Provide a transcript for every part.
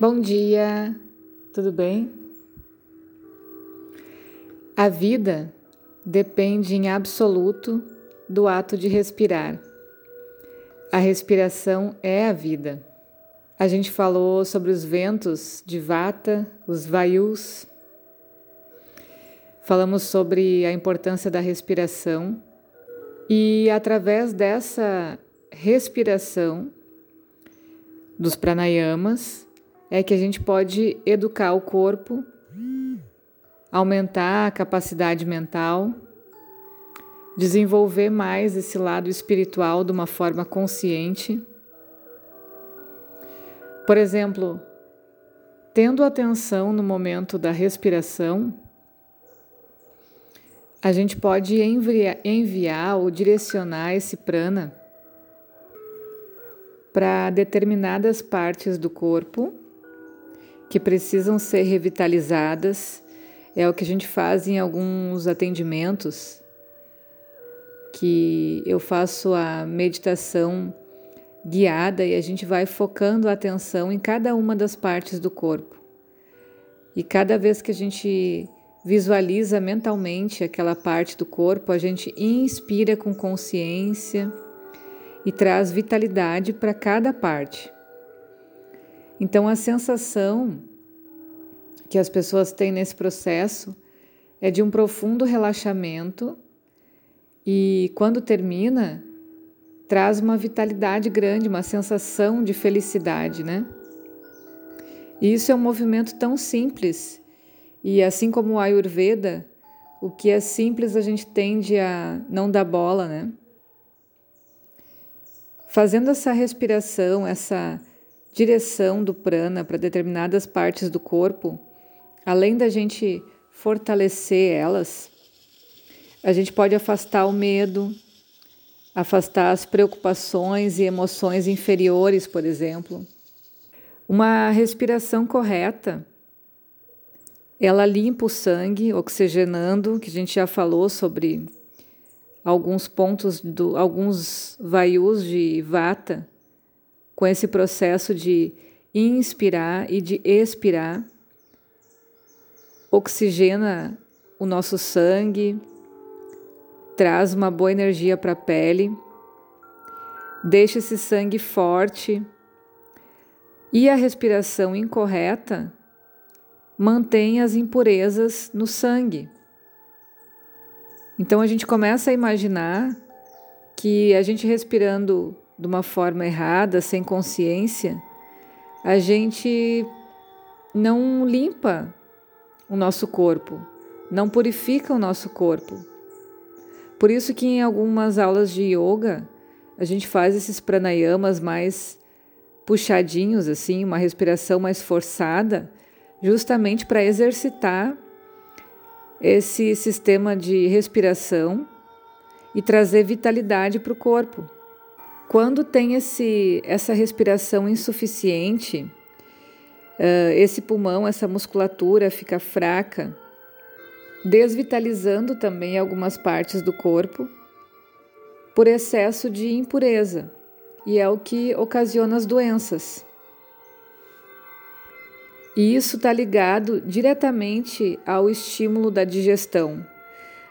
Bom dia, tudo bem? A vida depende em absoluto do ato de respirar. A respiração é a vida. A gente falou sobre os ventos de Vata, os Vayus. Falamos sobre a importância da respiração e através dessa respiração dos pranayamas é que a gente pode educar o corpo, aumentar a capacidade mental, desenvolver mais esse lado espiritual de uma forma consciente. Por exemplo, tendo atenção no momento da respiração, a gente pode enviar, enviar ou direcionar esse prana para determinadas partes do corpo que precisam ser revitalizadas. É o que a gente faz em alguns atendimentos, que eu faço a meditação guiada e a gente vai focando a atenção em cada uma das partes do corpo. E cada vez que a gente visualiza mentalmente aquela parte do corpo, a gente inspira com consciência e traz vitalidade para cada parte. Então, a sensação que as pessoas têm nesse processo é de um profundo relaxamento e, quando termina, traz uma vitalidade grande, uma sensação de felicidade, né? E isso é um movimento tão simples. E assim como o Ayurveda, o que é simples a gente tende a não dar bola, né? Fazendo essa respiração, essa direção do prana para determinadas partes do corpo, além da gente fortalecer elas, a gente pode afastar o medo, afastar as preocupações e emoções inferiores, por exemplo. Uma respiração correta, ela limpa o sangue, oxigenando, que a gente já falou sobre alguns pontos, do, alguns vaius de vata, com esse processo de inspirar e de expirar, oxigena o nosso sangue, traz uma boa energia para a pele, deixa esse sangue forte e a respiração incorreta mantém as impurezas no sangue. Então a gente começa a imaginar que a gente respirando de uma forma errada, sem consciência, a gente não limpa o nosso corpo, não purifica o nosso corpo. Por isso que em algumas aulas de yoga a gente faz esses pranayamas mais puxadinhos assim, uma respiração mais forçada, justamente para exercitar esse sistema de respiração e trazer vitalidade para o corpo. Quando tem esse, essa respiração insuficiente, uh, esse pulmão, essa musculatura fica fraca, desvitalizando também algumas partes do corpo por excesso de impureza, e é o que ocasiona as doenças. E isso está ligado diretamente ao estímulo da digestão.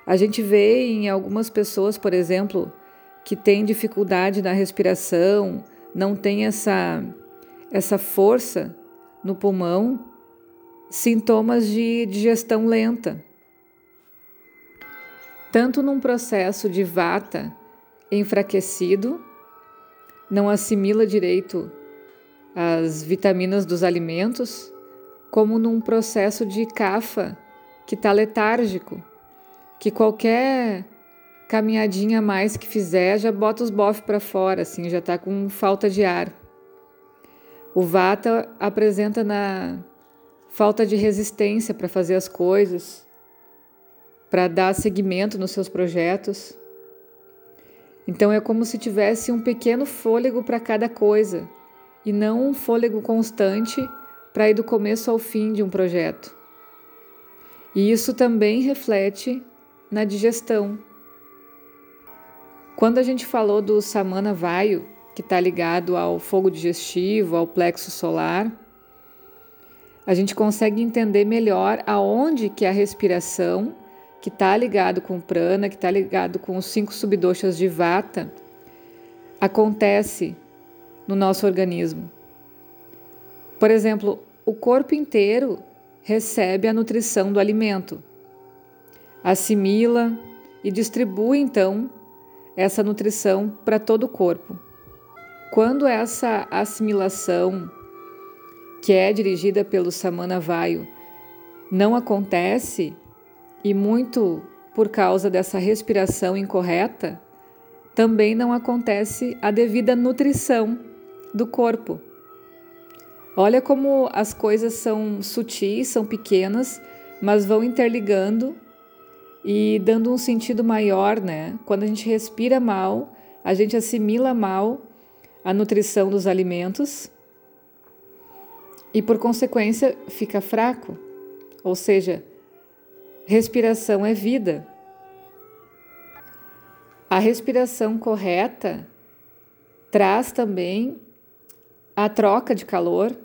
A gente vê em algumas pessoas, por exemplo, que têm dificuldade na respiração, não tem essa, essa força no pulmão, sintomas de digestão lenta. Tanto num processo de vata enfraquecido, não assimila direito as vitaminas dos alimentos, como num processo de cafa que está letárgico, que qualquer caminhadinha a mais que fizer já bota os bofs para fora, assim, já está com falta de ar. O Vata apresenta na falta de resistência para fazer as coisas, para dar seguimento nos seus projetos. Então é como se tivesse um pequeno fôlego para cada coisa e não um fôlego constante para ir do começo ao fim de um projeto. E isso também reflete na digestão. Quando a gente falou do Samana Vayu, que está ligado ao fogo digestivo, ao plexo solar, a gente consegue entender melhor aonde que a respiração, que está ligado com o prana, que está ligado com os cinco subdoshas de vata, acontece no nosso organismo. Por exemplo, o corpo inteiro recebe a nutrição do alimento, assimila e distribui então essa nutrição para todo o corpo. Quando essa assimilação, que é dirigida pelo Samana Vayu, não acontece, e muito por causa dessa respiração incorreta, também não acontece a devida nutrição do corpo. Olha como as coisas são sutis, são pequenas, mas vão interligando e dando um sentido maior, né? Quando a gente respira mal, a gente assimila mal a nutrição dos alimentos e, por consequência, fica fraco. Ou seja, respiração é vida. A respiração correta traz também a troca de calor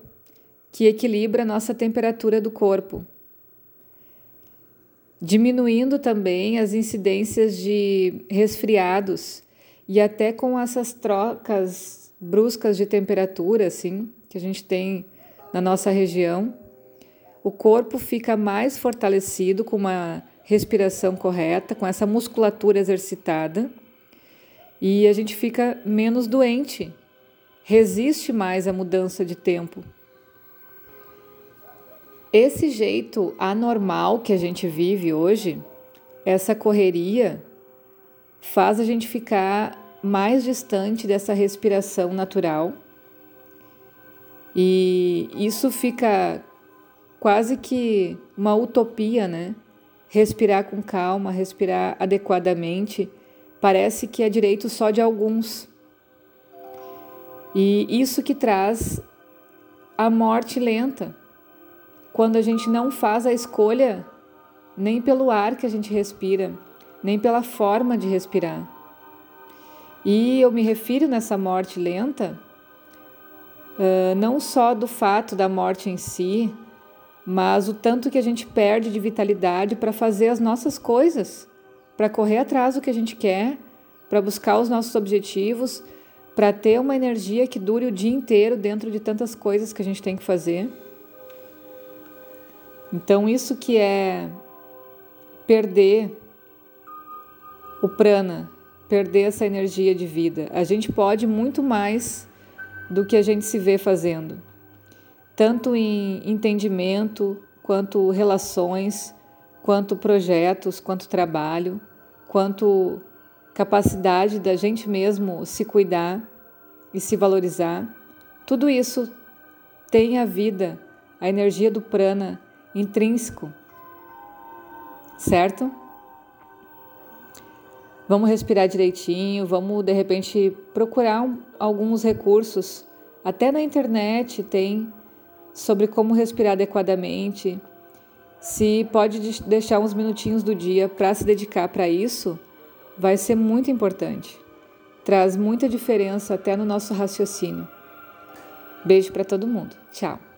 que equilibra a nossa temperatura do corpo diminuindo também as incidências de resfriados e até com essas trocas bruscas de temperatura, assim, que a gente tem na nossa região, o corpo fica mais fortalecido com uma respiração correta, com essa musculatura exercitada e a gente fica menos doente, resiste mais à mudança de tempo. Esse jeito anormal que a gente vive hoje, essa correria, faz a gente ficar mais distante dessa respiração natural. E isso fica quase que uma utopia, né? Respirar com calma, respirar adequadamente, parece que é direito só de alguns. E isso que traz a morte lenta quando a gente não faz a escolha nem pelo ar que a gente respira, nem pela forma de respirar. E eu me refiro nessa morte lenta uh, não só do fato da morte em si, mas o tanto que a gente perde de vitalidade para fazer as nossas coisas, para correr atrás do que a gente quer, para buscar os nossos objetivos, para ter uma energia que dure o dia inteiro dentro de tantas coisas que a gente tem que fazer. Então, isso que é perder o prana, perder essa energia de vida. A gente pode muito mais do que a gente se vê fazendo, tanto em entendimento, quanto relações, quanto projetos, quanto trabalho, quanto capacidade da gente mesmo se cuidar e se valorizar. Tudo isso tem a vida, a energia do prana intrínseco, certo? Vamos respirar direitinho, vamos de repente procurar alguns recursos. Até na internet tem sobre como respirar adequadamente. Se pode deixar uns minutinhos do dia para se dedicar para isso, vai ser muito importante. Traz muita diferença até no nosso raciocínio. Beijo para todo mundo. Tchau.